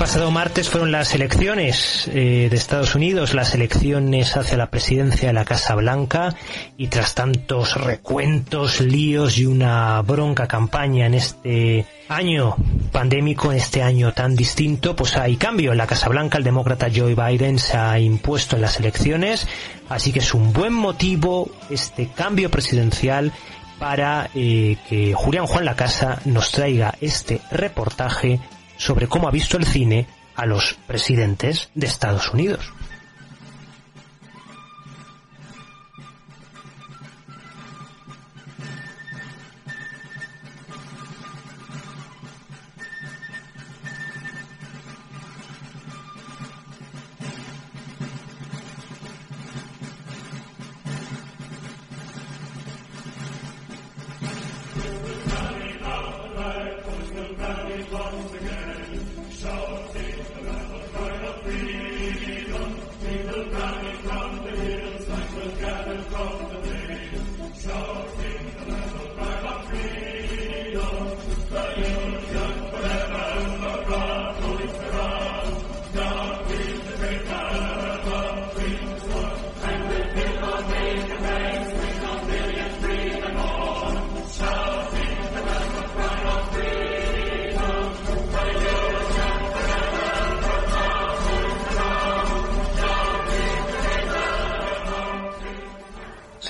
pasado martes fueron las elecciones eh, de Estados Unidos, las elecciones hacia la presidencia de la Casa Blanca y tras tantos recuentos, líos y una bronca campaña en este año pandémico, en este año tan distinto, pues hay cambio en la Casa Blanca. El demócrata Joe Biden se ha impuesto en las elecciones, así que es un buen motivo este cambio presidencial para eh, que Julián Juan La Casa nos traiga este reportaje sobre cómo ha visto el cine a los presidentes de Estados Unidos.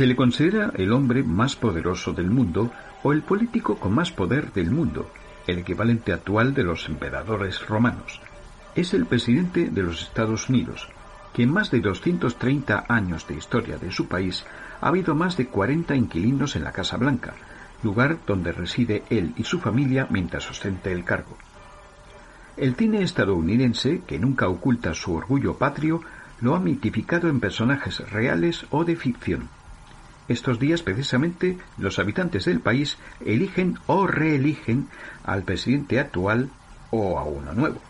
Se le considera el hombre más poderoso del mundo o el político con más poder del mundo, el equivalente actual de los emperadores romanos. Es el presidente de los Estados Unidos, que en más de 230 años de historia de su país ha habido más de 40 inquilinos en la Casa Blanca, lugar donde reside él y su familia mientras ostenta el cargo. El cine estadounidense, que nunca oculta su orgullo patrio, lo ha mitificado en personajes reales o de ficción. Estos días, precisamente, los habitantes del país eligen o reeligen al presidente actual o a uno nuevo.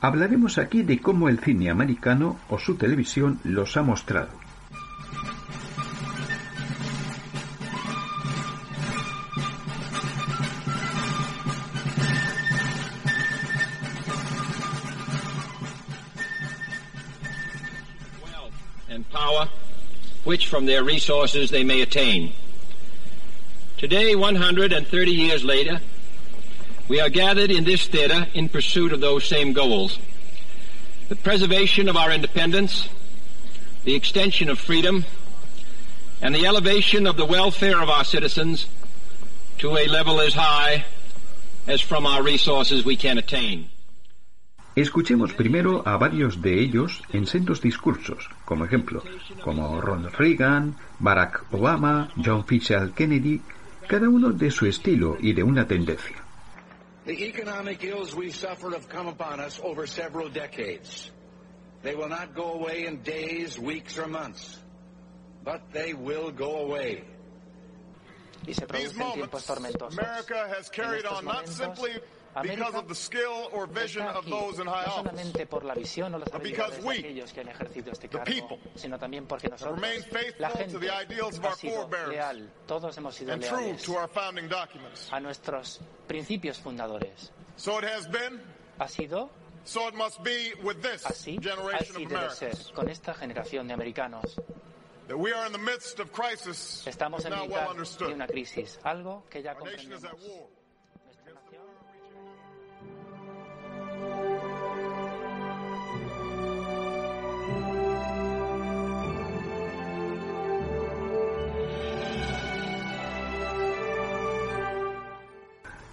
Hablaremos aquí de cómo el cine americano o su televisión los ha mostrado. Which from their resources they may attain. Today, 130 years later, we are gathered in this theater in pursuit of those same goals. The preservation of our independence, the extension of freedom, and the elevation of the welfare of our citizens to a level as high as from our resources we can attain. Escuchemos primero a varios de ellos en sendos discursos, como ejemplo, como Ronald Reagan, Barack Obama, John Fitzgerald Kennedy, cada uno de su estilo y de una tendencia. The economic ills we suffered have come upon us over several decades. They will not go away in days, weeks or months, but they will go away. Y se producen tiempos tormentosos. America has carried on not simply because of the skill or vision of those in high no solamente por la visión o las habilidades de aquellos que han ejercido este cargo, sino también porque nosotros, la gente, ha sido leal, todos hemos sido leales a nuestros principios fundadores. ha sido así, así debe ser con esta generación de americanos. Estamos en mitad de una crisis, algo que ya comprendemos.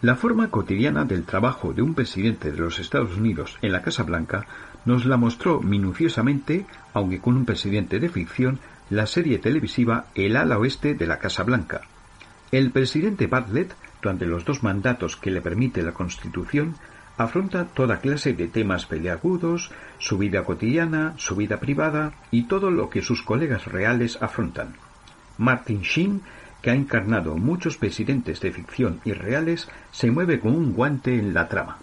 La forma cotidiana del trabajo de un presidente de los Estados Unidos en la Casa Blanca nos la mostró minuciosamente, aunque con un presidente de ficción, la serie televisiva El ala oeste de la Casa Blanca. El presidente Bartlett, durante los dos mandatos que le permite la Constitución, afronta toda clase de temas peleagudos, su vida cotidiana, su vida privada y todo lo que sus colegas reales afrontan. Martin Sheen que ha encarnado muchos presidentes de ficción y reales, se mueve con un guante en la trama.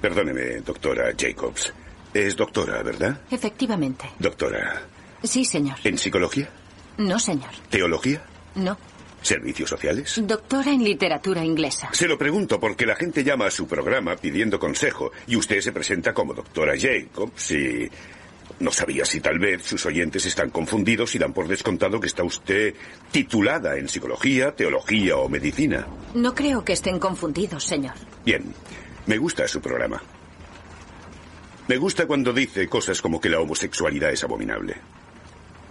Perdóneme, doctora Jacobs. Es doctora, ¿verdad? Efectivamente. Doctora. Sí, señor. ¿En psicología? No, señor. ¿Teología? No. ¿Servicios sociales? Doctora en literatura inglesa. Se lo pregunto porque la gente llama a su programa pidiendo consejo y usted se presenta como doctora Jacobs y... No sabía si tal vez sus oyentes están confundidos y dan por descontado que está usted titulada en psicología, teología o medicina. No creo que estén confundidos, señor. Bien, me gusta su programa. Me gusta cuando dice cosas como que la homosexualidad es abominable.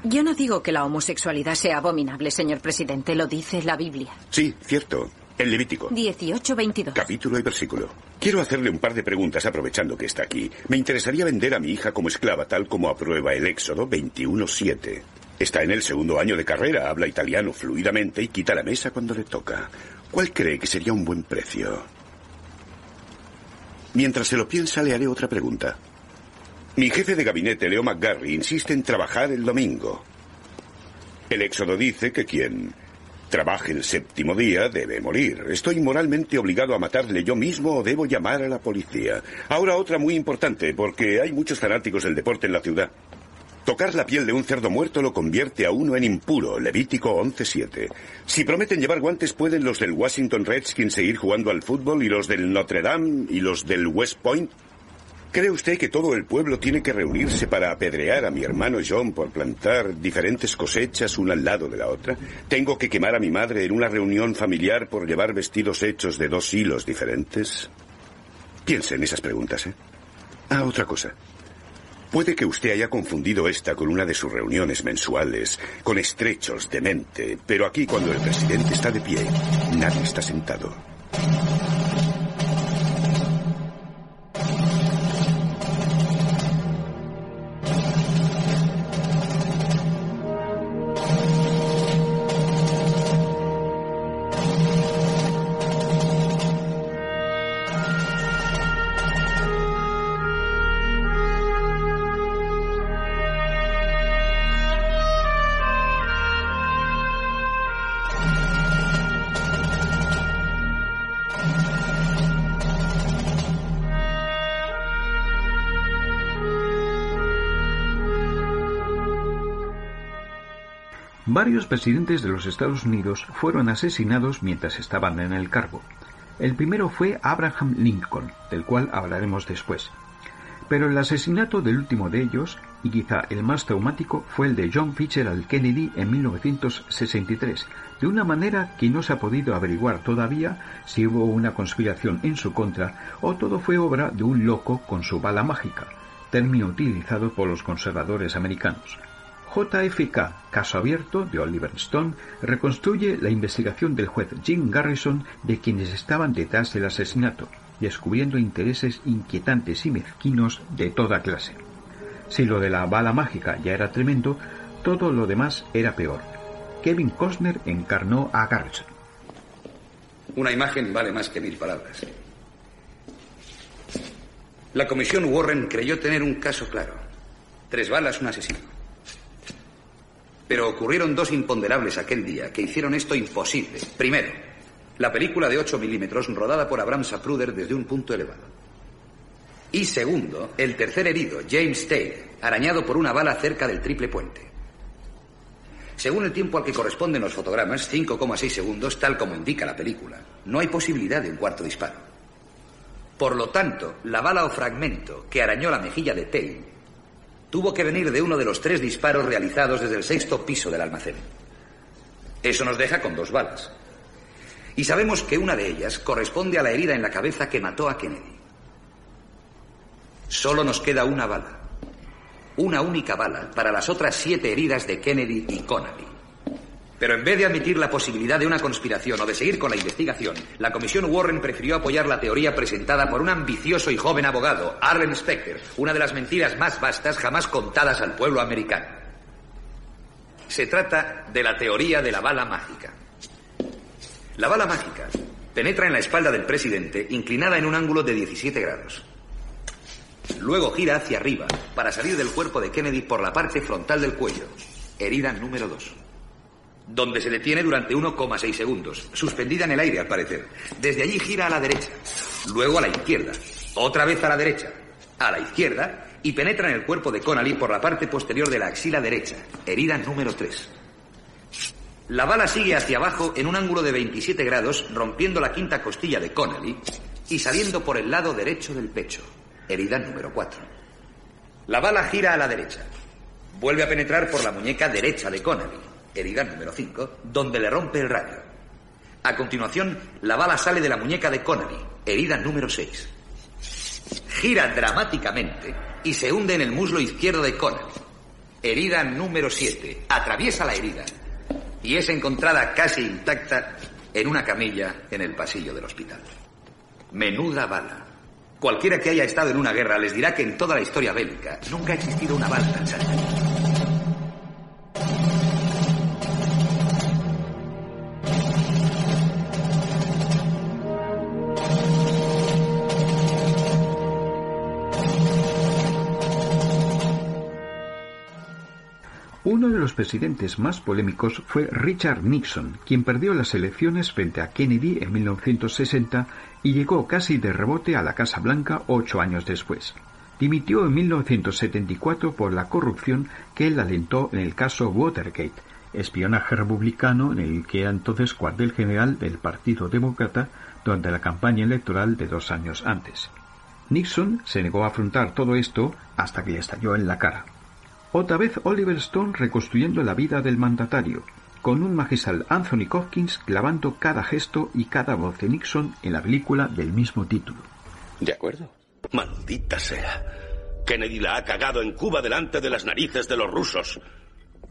Yo no digo que la homosexualidad sea abominable, señor presidente, lo dice la Biblia. Sí, cierto. En Levítico. 18-22. Capítulo y versículo. Quiero hacerle un par de preguntas aprovechando que está aquí. Me interesaría vender a mi hija como esclava tal como aprueba el Éxodo 21-7. Está en el segundo año de carrera, habla italiano fluidamente y quita la mesa cuando le toca. ¿Cuál cree que sería un buen precio? Mientras se lo piensa, le haré otra pregunta. Mi jefe de gabinete, Leo McGarry, insiste en trabajar el domingo. El Éxodo dice que quien trabaje el séptimo día debe morir. ¿Estoy moralmente obligado a matarle yo mismo o debo llamar a la policía? Ahora otra muy importante, porque hay muchos fanáticos del deporte en la ciudad. Tocar la piel de un cerdo muerto lo convierte a uno en impuro, Levítico 11.7. Si prometen llevar guantes, ¿pueden los del Washington Redskins seguir jugando al fútbol y los del Notre Dame y los del West Point? ¿Cree usted que todo el pueblo tiene que reunirse para apedrear a mi hermano John por plantar diferentes cosechas una al lado de la otra? ¿Tengo que quemar a mi madre en una reunión familiar por llevar vestidos hechos de dos hilos diferentes? Piense en esas preguntas, ¿eh? Ah, otra cosa. Puede que usted haya confundido esta con una de sus reuniones mensuales, con estrechos de mente, pero aquí cuando el presidente está de pie, nadie está sentado. Varios presidentes de los Estados Unidos fueron asesinados mientras estaban en el cargo. El primero fue Abraham Lincoln, del cual hablaremos después. Pero el asesinato del último de ellos, y quizá el más traumático, fue el de John Fitzgerald Kennedy en 1963, de una manera que no se ha podido averiguar todavía si hubo una conspiración en su contra o todo fue obra de un loco con su bala mágica, término utilizado por los conservadores americanos. JFK, caso abierto de Oliver Stone, reconstruye la investigación del juez Jim Garrison de quienes estaban detrás del asesinato, descubriendo intereses inquietantes y mezquinos de toda clase. Si lo de la bala mágica ya era tremendo, todo lo demás era peor. Kevin Costner encarnó a Garrison. Una imagen vale más que mil palabras. La comisión Warren creyó tener un caso claro. Tres balas, un asesino. Pero ocurrieron dos imponderables aquel día que hicieron esto imposible. Primero, la película de 8 milímetros rodada por Abraham Sapruder desde un punto elevado. Y segundo, el tercer herido, James Tate, arañado por una bala cerca del triple puente. Según el tiempo al que corresponden los fotogramas, 5,6 segundos, tal como indica la película, no hay posibilidad de un cuarto disparo. Por lo tanto, la bala o fragmento que arañó la mejilla de Tate tuvo que venir de uno de los tres disparos realizados desde el sexto piso del almacén. Eso nos deja con dos balas. Y sabemos que una de ellas corresponde a la herida en la cabeza que mató a Kennedy. Solo nos queda una bala. Una única bala para las otras siete heridas de Kennedy y Connolly. Pero en vez de admitir la posibilidad de una conspiración o de seguir con la investigación, la Comisión Warren prefirió apoyar la teoría presentada por un ambicioso y joven abogado, Arlen Specter, una de las mentiras más vastas jamás contadas al pueblo americano. Se trata de la teoría de la bala mágica. La bala mágica penetra en la espalda del presidente inclinada en un ángulo de 17 grados. Luego gira hacia arriba para salir del cuerpo de Kennedy por la parte frontal del cuello, herida número 2 donde se detiene durante 1,6 segundos, suspendida en el aire al parecer. Desde allí gira a la derecha, luego a la izquierda, otra vez a la derecha, a la izquierda y penetra en el cuerpo de Connolly por la parte posterior de la axila derecha, herida número 3. La bala sigue hacia abajo en un ángulo de 27 grados, rompiendo la quinta costilla de Connelly y saliendo por el lado derecho del pecho, herida número 4. La bala gira a la derecha. Vuelve a penetrar por la muñeca derecha de Connelly, herida número 5, donde le rompe el radio. A continuación, la bala sale de la muñeca de Connelly, herida número 6. Gira dramáticamente y se hunde en el muslo izquierdo de Connelly, herida número 7. Atraviesa la herida y es encontrada casi intacta en una camilla en el pasillo del hospital. Menuda bala. Cualquiera que haya estado en una guerra les dirá que en toda la historia bélica nunca ha existido una bala tan Uno los presidentes más polémicos fue Richard Nixon, quien perdió las elecciones frente a Kennedy en 1960 y llegó casi de rebote a la Casa Blanca ocho años después. Dimitió en 1974 por la corrupción que él alentó en el caso Watergate, espionaje republicano en el que era entonces cuartel general del Partido Demócrata durante la campaña electoral de dos años antes. Nixon se negó a afrontar todo esto hasta que le estalló en la cara. Otra vez Oliver Stone reconstruyendo la vida del mandatario, con un magistral Anthony Hopkins clavando cada gesto y cada voz de Nixon en la película del mismo título. De acuerdo. Maldita sea. Kennedy la ha cagado en Cuba delante de las narices de los rusos.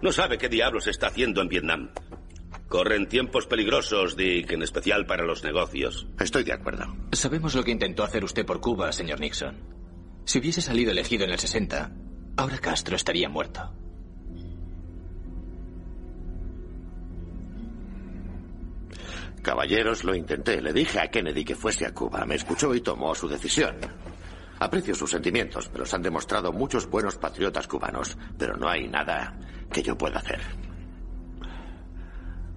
No sabe qué diablos está haciendo en Vietnam. Corren tiempos peligrosos, Dick, en especial para los negocios. Estoy de acuerdo. Sabemos lo que intentó hacer usted por Cuba, señor Nixon. Si hubiese salido elegido en el 60, Ahora Castro estaría muerto. Caballeros, lo intenté. Le dije a Kennedy que fuese a Cuba. Me escuchó y tomó su decisión. Aprecio sus sentimientos, pero los han demostrado muchos buenos patriotas cubanos. Pero no hay nada que yo pueda hacer.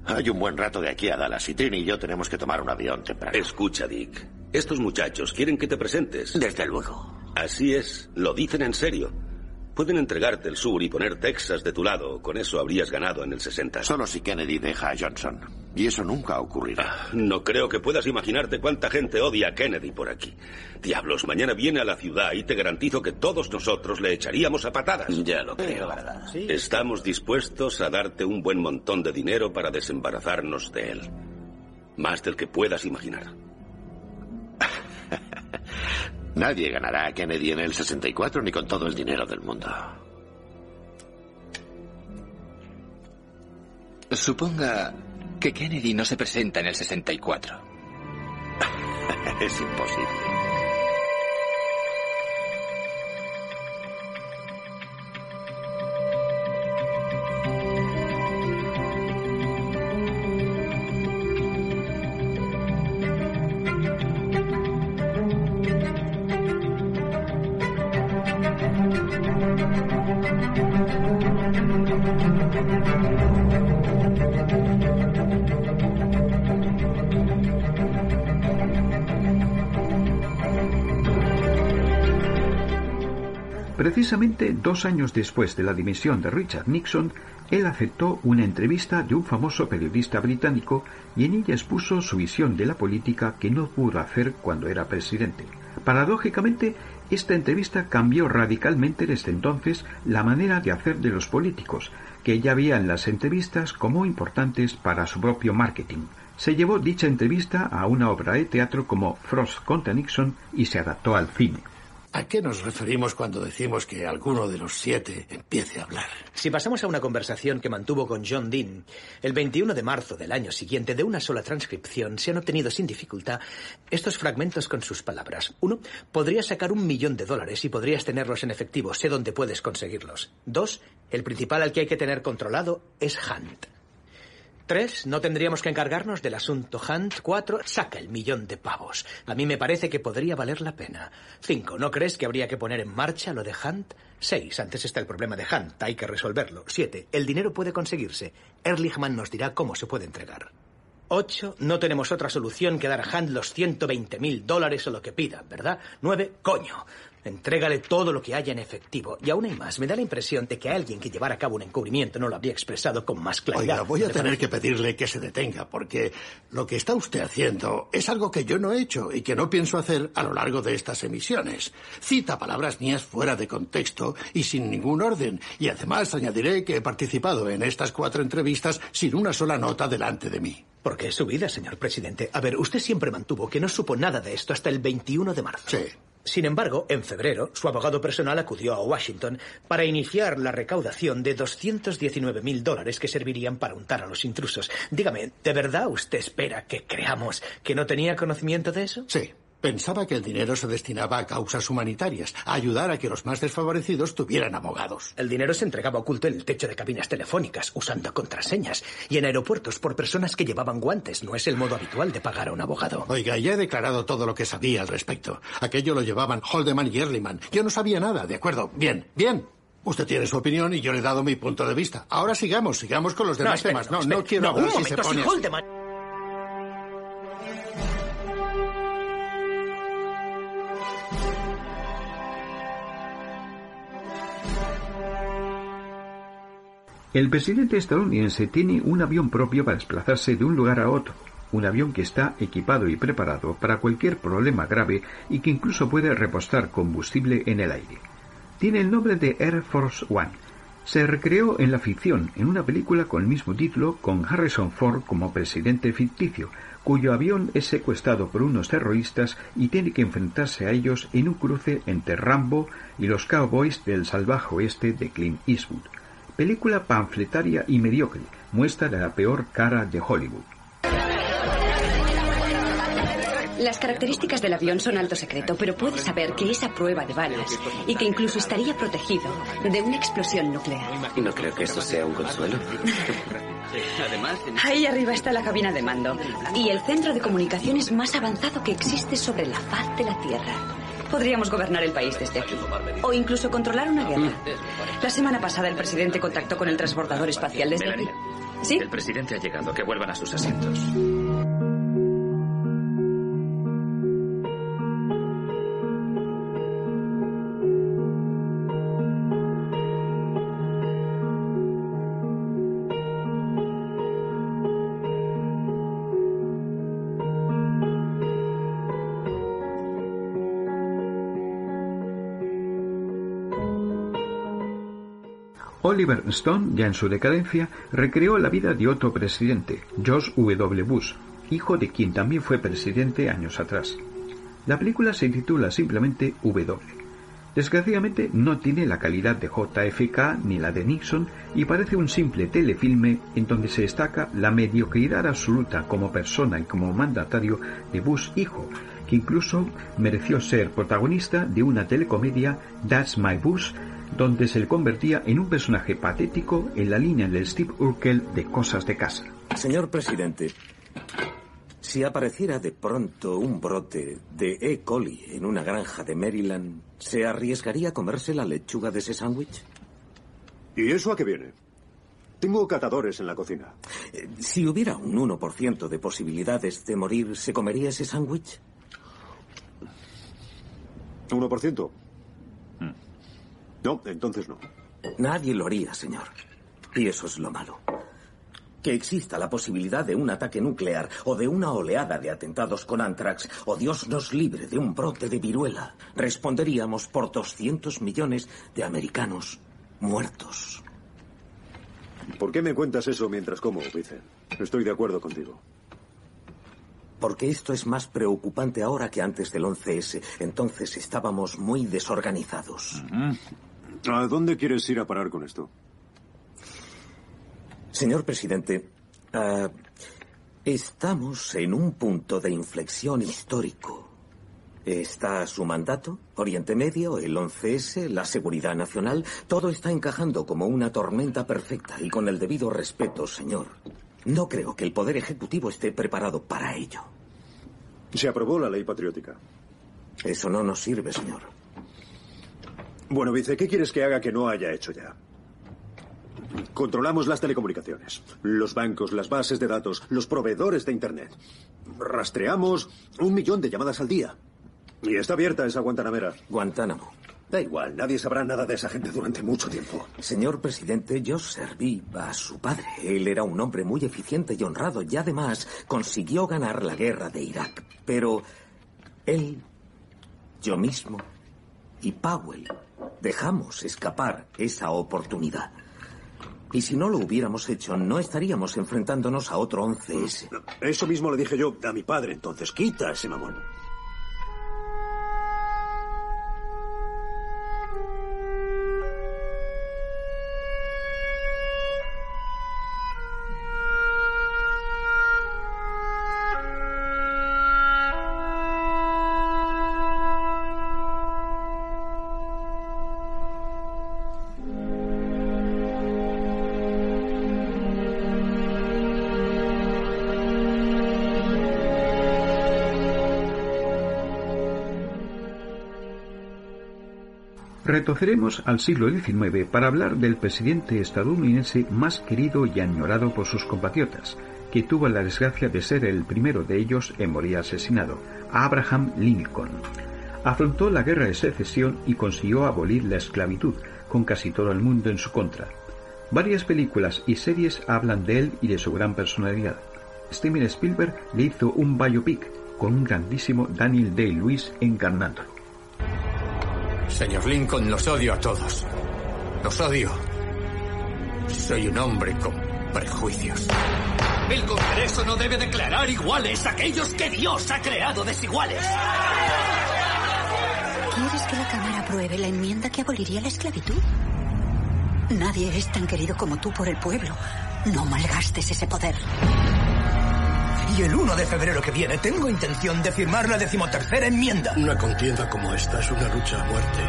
Hay un buen rato de aquí a Dallas y Trini y yo tenemos que tomar un avión temprano. Escucha, Dick. Estos muchachos quieren que te presentes. Desde luego. Así es. Lo dicen en serio. Pueden entregarte el sur y poner Texas de tu lado. Con eso habrías ganado en el 60. Solo si Kennedy deja a Johnson. Y eso nunca ocurrirá. Ah, no creo que puedas imaginarte cuánta gente odia a Kennedy por aquí. Diablos, mañana viene a la ciudad y te garantizo que todos nosotros le echaríamos a patadas. Ya lo creo, ¿verdad? Estamos dispuestos a darte un buen montón de dinero para desembarazarnos de él. Más del que puedas imaginar. Nadie ganará a Kennedy en el 64 ni con todo el dinero del mundo. Suponga que Kennedy no se presenta en el 64. es imposible. Precisamente dos años después de la dimisión de Richard Nixon, él aceptó una entrevista de un famoso periodista británico y en ella expuso su visión de la política que no pudo hacer cuando era presidente. Paradójicamente, esta entrevista cambió radicalmente desde entonces la manera de hacer de los políticos, que ya en las entrevistas como importantes para su propio marketing. Se llevó dicha entrevista a una obra de teatro como Frost contra Nixon y se adaptó al cine. ¿A qué nos referimos cuando decimos que alguno de los siete empiece a hablar? Si pasamos a una conversación que mantuvo con John Dean, el 21 de marzo del año siguiente, de una sola transcripción, se han obtenido sin dificultad estos fragmentos con sus palabras. Uno, podrías sacar un millón de dólares y podrías tenerlos en efectivo. Sé dónde puedes conseguirlos. Dos, el principal al que hay que tener controlado es Hunt. Tres, no tendríamos que encargarnos del asunto Hunt. Cuatro, saca el millón de pavos. A mí me parece que podría valer la pena. Cinco, ¿no crees que habría que poner en marcha lo de Hunt? Seis, antes está el problema de Hunt, hay que resolverlo. Siete, el dinero puede conseguirse. Erlichman nos dirá cómo se puede entregar. Ocho, no tenemos otra solución que dar a Hunt los 120 mil dólares o lo que pida, ¿verdad? Nueve, coño. Entrégale todo lo que haya en efectivo. Y aún hay más. Me da la impresión de que alguien que llevara a cabo un encubrimiento no lo habría expresado con más claridad. Oiga, voy a tener que pedirle que se detenga, porque lo que está usted haciendo es algo que yo no he hecho y que no pienso hacer a lo largo de estas emisiones. Cita palabras mías fuera de contexto y sin ningún orden. Y además añadiré que he participado en estas cuatro entrevistas sin una sola nota delante de mí. Porque es su vida, señor presidente. A ver, usted siempre mantuvo que no supo nada de esto hasta el 21 de marzo. Sí. Sin embargo, en febrero, su abogado personal acudió a Washington para iniciar la recaudación de 219 mil dólares que servirían para untar a los intrusos. Dígame, ¿de verdad usted espera que creamos que no tenía conocimiento de eso? Sí. Pensaba que el dinero se destinaba a causas humanitarias, a ayudar a que los más desfavorecidos tuvieran abogados. El dinero se entregaba oculto en el techo de cabinas telefónicas, usando contraseñas, y en aeropuertos por personas que llevaban guantes. No es el modo habitual de pagar a un abogado. Oiga, ya he declarado todo lo que sabía al respecto. Aquello lo llevaban Holdeman y Ehrlichman. Yo no sabía nada, ¿de acuerdo? Bien, bien. Usted tiene su opinión y yo le he dado mi punto de vista. Ahora sigamos, sigamos con los demás no, temas. No, no, no quiero no, hablar un si momento, se pone si así. Holdeman... El presidente estadounidense tiene un avión propio para desplazarse de un lugar a otro, un avión que está equipado y preparado para cualquier problema grave y que incluso puede repostar combustible en el aire. Tiene el nombre de Air Force One. Se recreó en la ficción en una película con el mismo título con Harrison Ford como presidente ficticio, cuyo avión es secuestrado por unos terroristas y tiene que enfrentarse a ellos en un cruce entre Rambo y los cowboys del salvaje oeste de Clint Eastwood. Película panfletaria y mediocre, muestra de la peor cara de Hollywood. Las características del avión son alto secreto, pero puedes saber que esa prueba de balas y que incluso estaría protegido de una explosión nuclear. No creo que eso sea un consuelo. Ahí arriba está la cabina de mando y el centro de comunicaciones más avanzado que existe sobre la faz de la Tierra. Podríamos gobernar el país desde aquí. O incluso controlar una guerra. La semana pasada el presidente contactó con el transbordador espacial desde aquí. ¿Sí? El presidente ha llegado. Que vuelvan a sus asientos. Oliver Stone, ya en su decadencia, recreó la vida de otro presidente, George W. Bush, hijo de quien también fue presidente años atrás. La película se titula simplemente W. Desgraciadamente no tiene la calidad de JFK ni la de Nixon y parece un simple telefilme en donde se destaca la mediocridad absoluta como persona y como mandatario de Bush hijo, que incluso mereció ser protagonista de una telecomedia That's My Bush donde se le convertía en un personaje patético en la línea del Steve Urkel de Cosas de Casa. Señor presidente, si apareciera de pronto un brote de E. coli en una granja de Maryland, ¿se arriesgaría a comerse la lechuga de ese sándwich? ¿Y eso a qué viene? Tengo catadores en la cocina. Eh, Si hubiera un 1% de posibilidades de morir, ¿se comería ese sándwich? ¿1%? No, entonces no. Nadie lo haría, señor. Y eso es lo malo. Que exista la posibilidad de un ataque nuclear o de una oleada de atentados con anthrax o Dios nos libre de un brote de viruela, responderíamos por 200 millones de americanos muertos. ¿Por qué me cuentas eso mientras como, Vice? Estoy de acuerdo contigo. Porque esto es más preocupante ahora que antes del 11S. Entonces estábamos muy desorganizados. ¿A dónde quieres ir a parar con esto? Señor presidente, ah, estamos en un punto de inflexión histórico. Está su mandato, Oriente Medio, el 11S, la seguridad nacional, todo está encajando como una tormenta perfecta y con el debido respeto, señor. No creo que el Poder Ejecutivo esté preparado para ello. Se aprobó la ley patriótica. Eso no nos sirve, señor. Bueno, Vice, ¿qué quieres que haga que no haya hecho ya? Controlamos las telecomunicaciones, los bancos, las bases de datos, los proveedores de Internet. Rastreamos un millón de llamadas al día. Y está abierta esa Guantanamera. Guantánamo. Da igual, nadie sabrá nada de esa gente durante mucho tiempo. Señor presidente, yo serví a su padre. Él era un hombre muy eficiente y honrado y además consiguió ganar la guerra de Irak. Pero él, yo mismo y Powell dejamos escapar esa oportunidad. Y si no lo hubiéramos hecho, no estaríamos enfrentándonos a otro 11S. Eso mismo le dije yo a mi padre, entonces quita ese mamón. Retrocederemos al siglo XIX para hablar del presidente estadounidense más querido y añorado por sus compatriotas, que tuvo la desgracia de ser el primero de ellos en morir asesinado, Abraham Lincoln. Afrontó la guerra de secesión y consiguió abolir la esclavitud, con casi todo el mundo en su contra. Varias películas y series hablan de él y de su gran personalidad. Steven Spielberg le hizo un biopic con un grandísimo Daniel Day-Lewis encarnándolo. Señor Lincoln, los odio a todos. Los odio. Soy un hombre con prejuicios. El Congreso no debe declarar iguales a aquellos que Dios ha creado desiguales. ¿Quieres que la Cámara apruebe la enmienda que aboliría la esclavitud? Nadie es tan querido como tú por el pueblo. No malgastes ese poder. Y el 1 de febrero que viene tengo intención de firmar la decimotercera enmienda. Una contienda como esta es una lucha a muerte.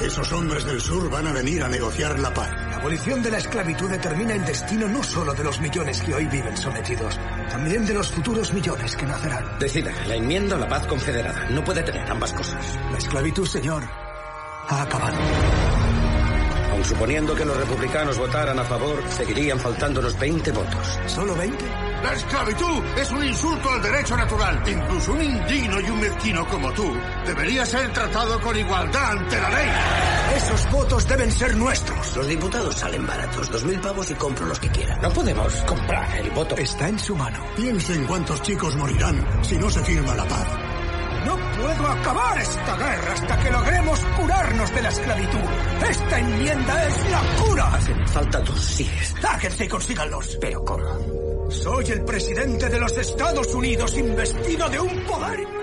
Esos hombres del sur van a venir a negociar la paz. La abolición de la esclavitud determina el destino no solo de los millones que hoy viven sometidos, también de los futuros millones que nacerán. Decida, la enmienda o la paz confederada. No puede tener ambas cosas. La esclavitud, señor, ha acabado. Aun suponiendo que los republicanos votaran a favor, seguirían faltando los 20 votos. ¿Solo 20? La esclavitud es un insulto al derecho natural. Incluso un indigno y un mezquino como tú debería ser tratado con igualdad ante la ley. Esos votos deben ser nuestros. Los diputados salen baratos. Dos mil pavos y compro los que quiera. No podemos comprar el voto. Está en su mano. Piense en cuántos chicos morirán si no se firma la paz. No puedo acabar esta guerra hasta que logremos curarnos de la esclavitud. Esta enmienda es la cura. Hacen falta dos síes. Háganse y consíganlos. Pero ¿cómo? Soy el presidente de los Estados Unidos investido de un poder.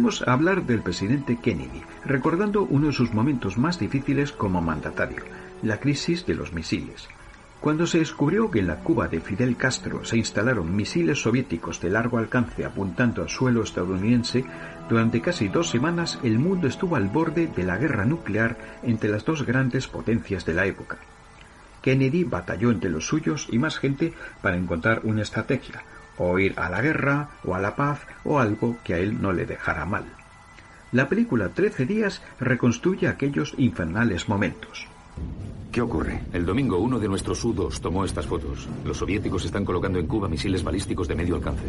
Volvemos a hablar del presidente Kennedy, recordando uno de sus momentos más difíciles como mandatario, la crisis de los misiles. Cuando se descubrió que en la Cuba de Fidel Castro se instalaron misiles soviéticos de largo alcance apuntando al suelo estadounidense, durante casi dos semanas el mundo estuvo al borde de la guerra nuclear entre las dos grandes potencias de la época. Kennedy batalló entre los suyos y más gente para encontrar una estrategia, o ir a la guerra, o a la paz, o algo que a él no le dejara mal. La película Trece días reconstruye aquellos infernales momentos. ¿Qué ocurre? El domingo uno de nuestros sudos tomó estas fotos. Los soviéticos están colocando en Cuba misiles balísticos de medio alcance.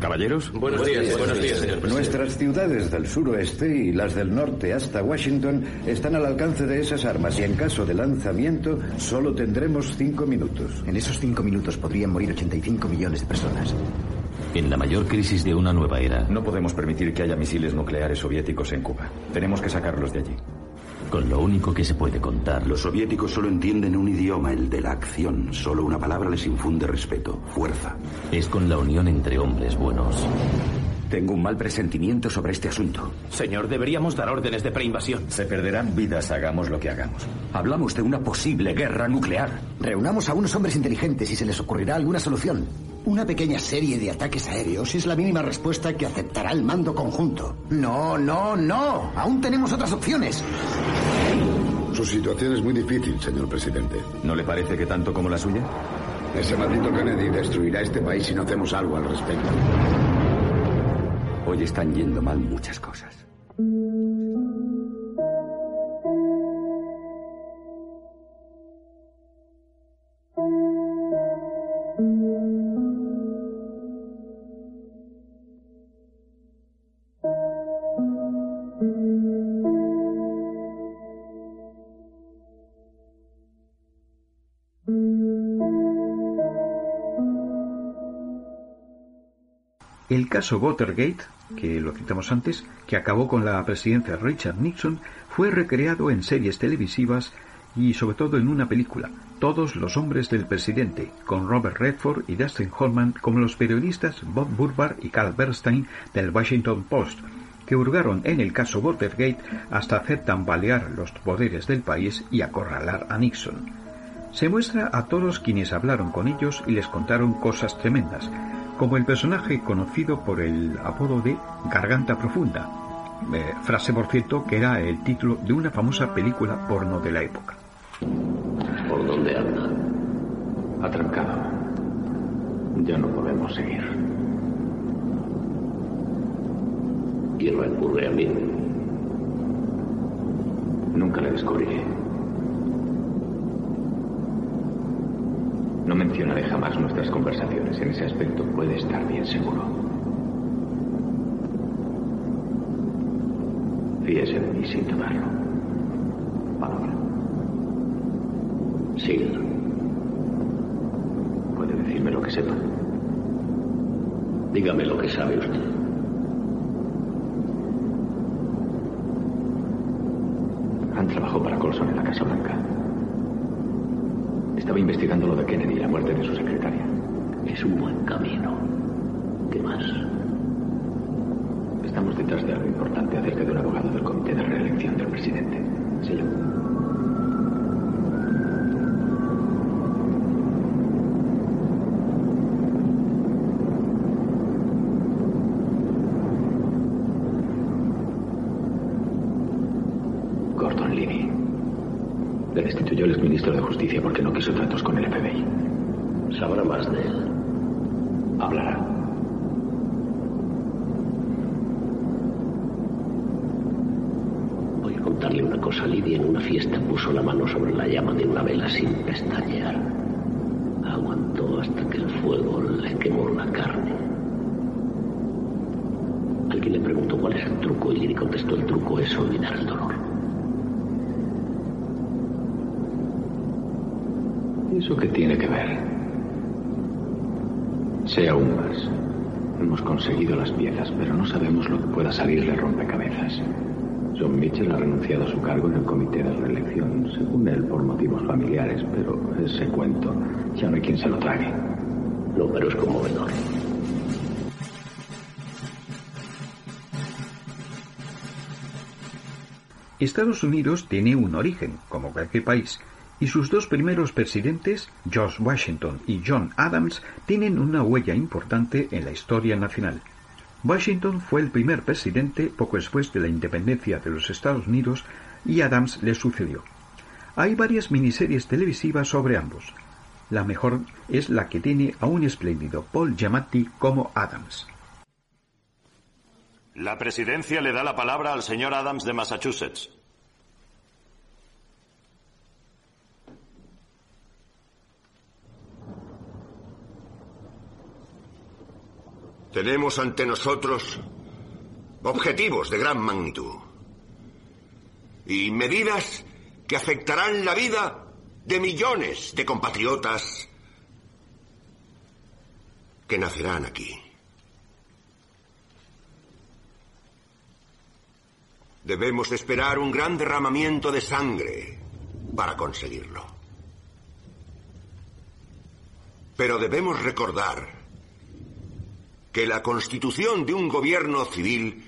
Caballeros. Buenos días, buenos días, señor presidente. Nuestras ciudades del suroeste y las del norte hasta Washington están al alcance de esas armas y en caso de lanzamiento solo tendremos cinco minutos. En esos cinco minutos podrían morir 85 millones de personas. En la mayor crisis de una nueva era. No podemos permitir que haya misiles nucleares soviéticos en Cuba. Tenemos que sacarlos de allí. Con lo único que se puede contar. Los soviéticos solo entienden un idioma, el de la acción. Solo una palabra les infunde respeto, fuerza. Es con la unión entre hombres buenos. Tengo un mal presentimiento sobre este asunto. Señor, deberíamos dar órdenes de preinvasión. Se perderán vidas, hagamos lo que hagamos. Hablamos de una posible guerra nuclear. Reunamos a unos hombres inteligentes y se les ocurrirá alguna solución. Una pequeña serie de ataques aéreos es la mínima respuesta que aceptará el mando conjunto. No, no, no. Aún tenemos otras opciones. Su situación es muy difícil, señor presidente. ¿No le parece que tanto como la suya? Ese maldito Kennedy destruirá este país si no hacemos algo al respecto. Hoy están yendo mal muchas cosas. Caso Watergate, que lo citamos antes, que acabó con la presidencia de Richard Nixon, fue recreado en series televisivas y sobre todo en una película, Todos los hombres del presidente, con Robert Redford y Dustin Hoffman como los periodistas Bob Burbar y Carl Bernstein del Washington Post, que hurgaron en el caso Watergate hasta hacer tambalear los poderes del país y acorralar a Nixon. Se muestra a todos quienes hablaron con ellos y les contaron cosas tremendas, como el personaje conocido por el apodo de Garganta Profunda, eh, frase por cierto que era el título de una famosa película porno de la época. ¿Por dónde anda? Atrancado. Ya no podemos seguir. ¿Quién recurre a mí? Nunca le descubriré. No mencionaré jamás nuestras conversaciones. En ese aspecto puede estar bien seguro. Fíese de mí sin dudarlo. Palabra. Sí. ¿Puede decirme lo que sepa? Dígame lo que sabe usted. Han trabajado para Colson en la Casa Blanca. Estaba investigando lo de Kennedy y la muerte de su secretaria. Es un buen camino. ¿Qué más? Estamos detrás de algo importante acerca de un abogado del comité de reelección del presidente. Sí. Gordon Liddy. Le destituyó el exministro de Justicia porque no quiso tratos con el FBI. Sabrá más de él. Hablará. Voy a contarle una cosa. Lidia en una fiesta puso la mano sobre la llama de una vela sin pestañear. Aguantó hasta que el fuego le quemó la carne. Alguien le preguntó cuál es el truco y Lidia contestó el truco es olvidar el dolor. ¿Eso qué tiene que ver? Sea aún más. Hemos conseguido las piezas, pero no sabemos lo que pueda salir de rompecabezas. John Mitchell ha renunciado a su cargo en el comité de reelección, según él, por motivos familiares, pero ese cuento ya no hay quien se lo trague. No, pero es conmovedor. Estados Unidos tiene un origen, como cualquier país, y sus dos primeros presidentes, George Washington y John Adams, tienen una huella importante en la historia nacional. Washington fue el primer presidente poco después de la independencia de los Estados Unidos y Adams le sucedió. Hay varias miniseries televisivas sobre ambos. La mejor es la que tiene a un espléndido Paul Giamatti como Adams. La presidencia le da la palabra al señor Adams de Massachusetts. Tenemos ante nosotros objetivos de gran magnitud y medidas que afectarán la vida de millones de compatriotas que nacerán aquí. Debemos esperar un gran derramamiento de sangre para conseguirlo. Pero debemos recordar que la constitución de un gobierno civil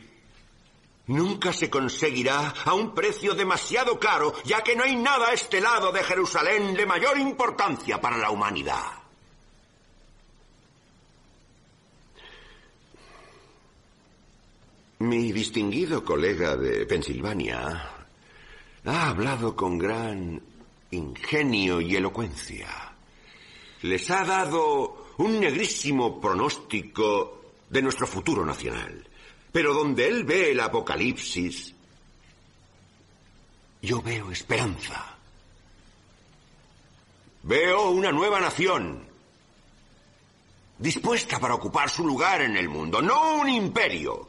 nunca se conseguirá a un precio demasiado caro, ya que no hay nada a este lado de Jerusalén de mayor importancia para la humanidad. Mi distinguido colega de Pensilvania ha hablado con gran ingenio y elocuencia. Les ha dado un negrísimo pronóstico de nuestro futuro nacional. Pero donde él ve el apocalipsis, yo veo esperanza. Veo una nueva nación dispuesta para ocupar su lugar en el mundo, no un imperio,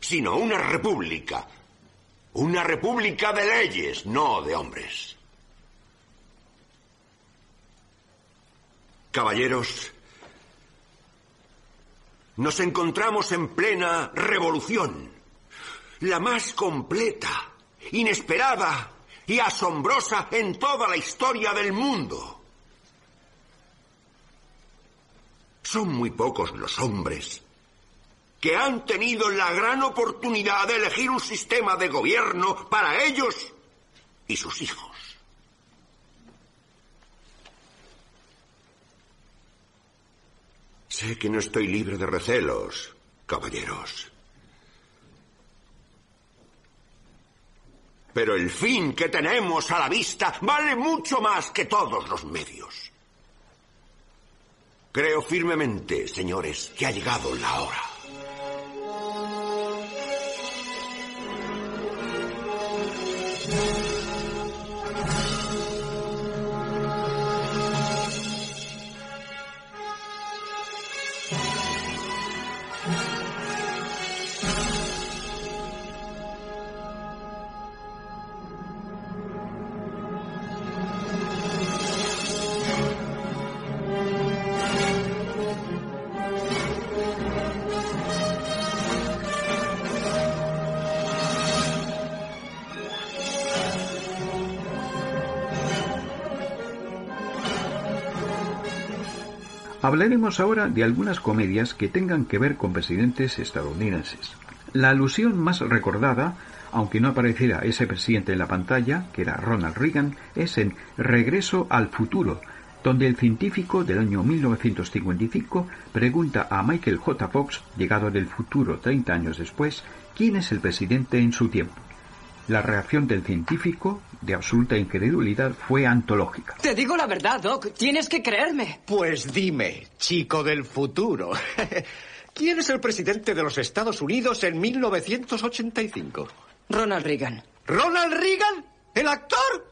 sino una república. Una república de leyes, no de hombres. Caballeros, nos encontramos en plena revolución, la más completa, inesperada y asombrosa en toda la historia del mundo. Son muy pocos los hombres que han tenido la gran oportunidad de elegir un sistema de gobierno para ellos y sus hijos. Sé que no estoy libre de recelos, caballeros. Pero el fin que tenemos a la vista vale mucho más que todos los medios. Creo firmemente, señores, que ha llegado la hora. Hablaremos ahora de algunas comedias que tengan que ver con presidentes estadounidenses. La alusión más recordada, aunque no apareciera ese presidente en la pantalla, que era Ronald Reagan, es en Regreso al futuro, donde el científico del año 1955 pregunta a Michael J. Fox, llegado del futuro 30 años después, quién es el presidente en su tiempo. La reacción del científico, de absoluta incredulidad, fue antológica. Te digo la verdad, Doc. Tienes que creerme. Pues dime, chico del futuro. ¿Quién es el presidente de los Estados Unidos en 1985? Ronald Reagan. ¿Ronald Reagan? ¿El actor?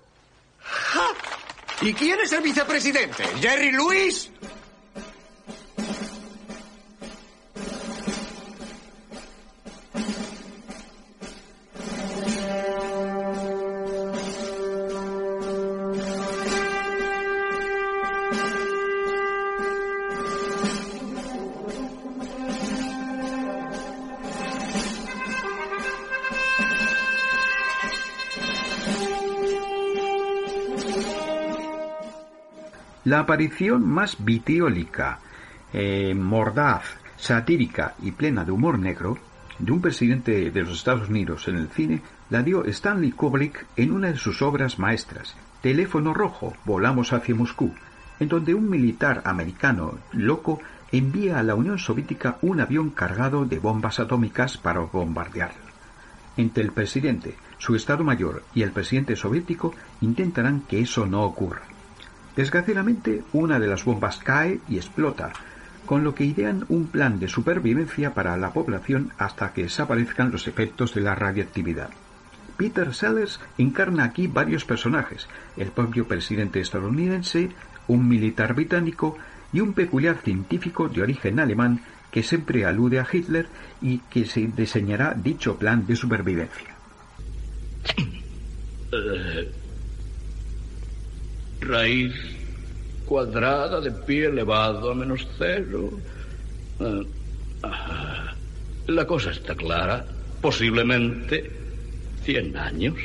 ¿Y quién es el vicepresidente? ¿Jerry Lewis? La aparición más vitriólica, eh, mordaz, satírica y plena de humor negro de un presidente de los Estados Unidos en el cine la dio Stanley Kubrick en una de sus obras maestras, Teléfono Rojo, Volamos hacia Moscú, en donde un militar americano loco envía a la Unión Soviética un avión cargado de bombas atómicas para bombardearlo. Entre el presidente, su Estado Mayor y el presidente soviético intentarán que eso no ocurra. Desgraciadamente, una de las bombas cae y explota, con lo que idean un plan de supervivencia para la población hasta que desaparezcan los efectos de la radiactividad. Peter Sellers encarna aquí varios personajes, el propio presidente estadounidense, un militar británico y un peculiar científico de origen alemán que siempre alude a Hitler y que se diseñará dicho plan de supervivencia. Eh, raíz cuadrada de pi elevado a menos cero. Ah, la cosa está clara. Posiblemente ¿Cien años?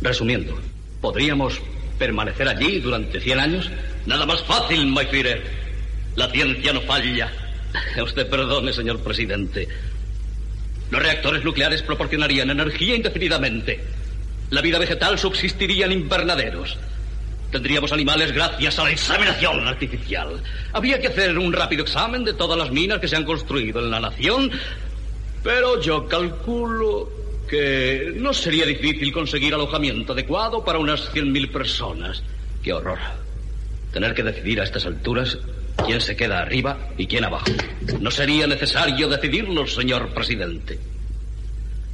Resumiendo, ¿podríamos permanecer allí durante cien años? Nada más fácil, my. La ciencia no falla. Usted perdone, señor presidente. Los reactores nucleares proporcionarían energía indefinidamente. La vida vegetal subsistiría en invernaderos. Tendríamos animales gracias a la inseminación artificial. Habría que hacer un rápido examen de todas las minas que se han construido en la nación, pero yo calculo que no sería difícil conseguir alojamiento adecuado para unas 100.000 personas. ¡Qué horror! Tener que decidir a estas alturas quién se queda arriba y quién abajo. No sería necesario decidirlo, señor presidente.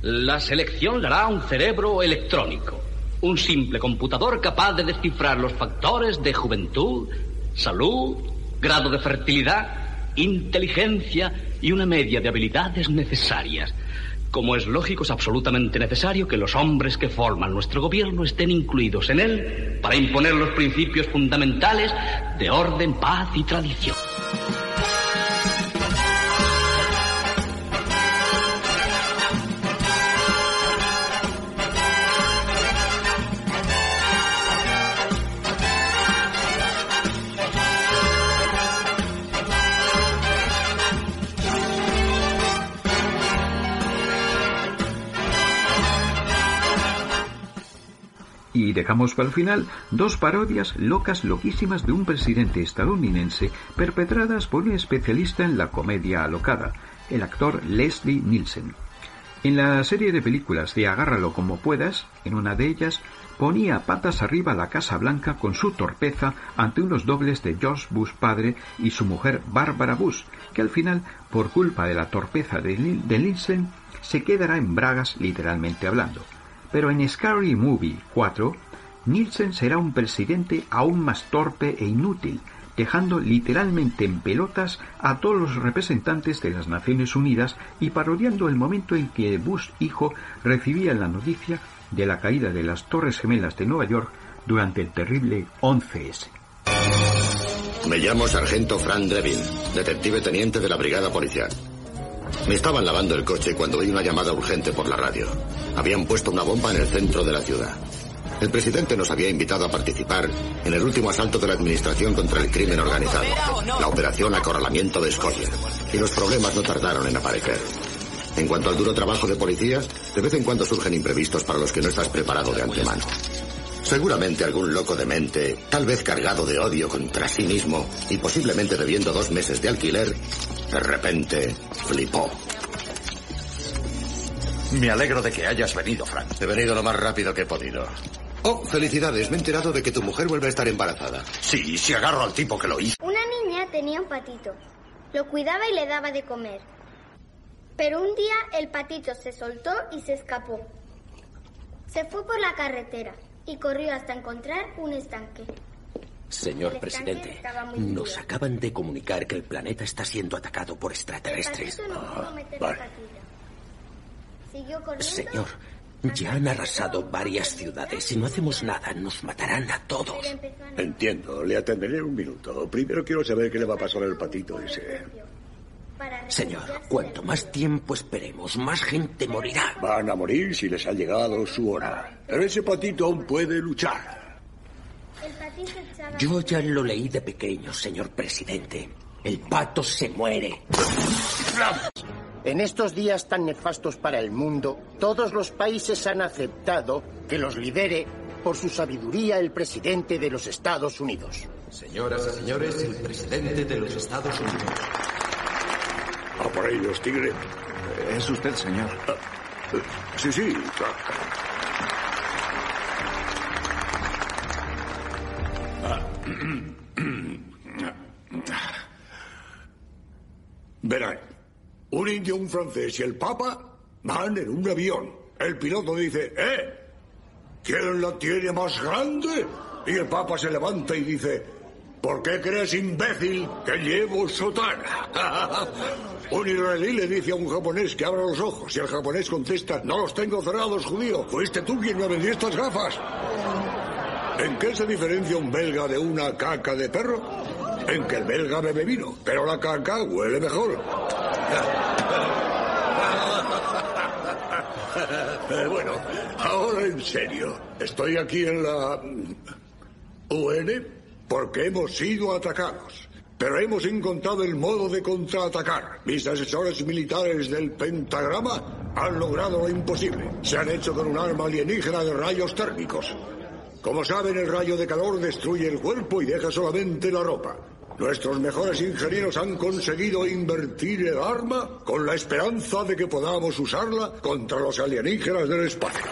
La selección la hará un cerebro electrónico, un simple computador capaz de descifrar los factores de juventud, salud, grado de fertilidad, inteligencia y una media de habilidades necesarias. Como es lógico, es absolutamente necesario que los hombres que forman nuestro gobierno estén incluidos en él para imponer los principios fundamentales de orden, paz y tradición. Y dejamos para el final dos parodias locas loquísimas de un presidente estadounidense perpetradas por un especialista en la comedia alocada, el actor Leslie Nielsen. En la serie de películas de Agárralo como puedas, en una de ellas ponía patas arriba la Casa Blanca con su torpeza ante unos dobles de George Bush padre y su mujer Barbara Bush, que al final, por culpa de la torpeza de, de Nielsen, se quedará en bragas literalmente hablando. Pero en Scary Movie 4, Nielsen será un presidente aún más torpe e inútil, dejando literalmente en pelotas a todos los representantes de las Naciones Unidas y parodiando el momento en que Bush hijo recibía la noticia de la caída de las Torres Gemelas de Nueva York durante el terrible 11S. Me llamo Sargento Frank Drevin, detective teniente de la Brigada Policial. Me estaban lavando el coche cuando oí una llamada urgente por la radio. Habían puesto una bomba en el centro de la ciudad. El presidente nos había invitado a participar en el último asalto de la administración contra el crimen organizado, la operación Acorralamiento de Escocia. Y los problemas no tardaron en aparecer. En cuanto al duro trabajo de policía, de vez en cuando surgen imprevistos para los que no estás preparado de antemano. Seguramente algún loco de mente, tal vez cargado de odio contra sí mismo y posiblemente debiendo dos meses de alquiler, de repente flipó. Me alegro de que hayas venido, Frank. He venido lo más rápido que he podido. Oh, felicidades. Me he enterado de que tu mujer vuelve a estar embarazada. Sí, si agarro al tipo que lo hizo. Una niña tenía un patito. Lo cuidaba y le daba de comer. Pero un día el patito se soltó y se escapó. Se fue por la carretera y corrió hasta encontrar un estanque. Señor presidente, nos acaban de comunicar que el planeta está siendo atacado por extraterrestres. La vale. Señor, ya han arrasado varias ciudades. Si no hacemos nada, nos matarán a todos. Entiendo, le atenderé un minuto. Primero quiero saber qué le va a pasar al patito ese. Señor, cuanto más tiempo esperemos, más gente morirá. Van a morir si les ha llegado su hora. Pero ese patito aún puede luchar. Yo ya lo leí de pequeño, señor presidente. El pato se muere. En estos días tan nefastos para el mundo, todos los países han aceptado que los lidere por su sabiduría el presidente de los Estados Unidos. Señoras y señores, el presidente de los Estados Unidos. A por ellos, tigre. Es usted, señor. Sí, sí. Verán, un indio, un francés y el papa van en un avión. El piloto dice, ¡eh! ¿Quién la tiene más grande? Y el papa se levanta y dice, ¿por qué crees, imbécil, que llevo sotana? un israelí le dice a un japonés que abra los ojos y el japonés contesta, no los tengo cerrados, judío. Fuiste tú quien me vendió estas gafas. ¿En qué se diferencia un belga de una caca de perro? En que el belga bebe vino, pero la caca huele mejor. Eh, bueno, ahora en serio. Estoy aquí en la UN porque hemos sido atacados. Pero hemos encontrado el modo de contraatacar. Mis asesores militares del pentagrama han logrado lo imposible. Se han hecho con un arma alienígena de rayos térmicos. Como saben, el rayo de calor destruye el cuerpo y deja solamente la ropa. Nuestros mejores ingenieros han conseguido invertir el arma con la esperanza de que podamos usarla contra los alienígenas del espacio.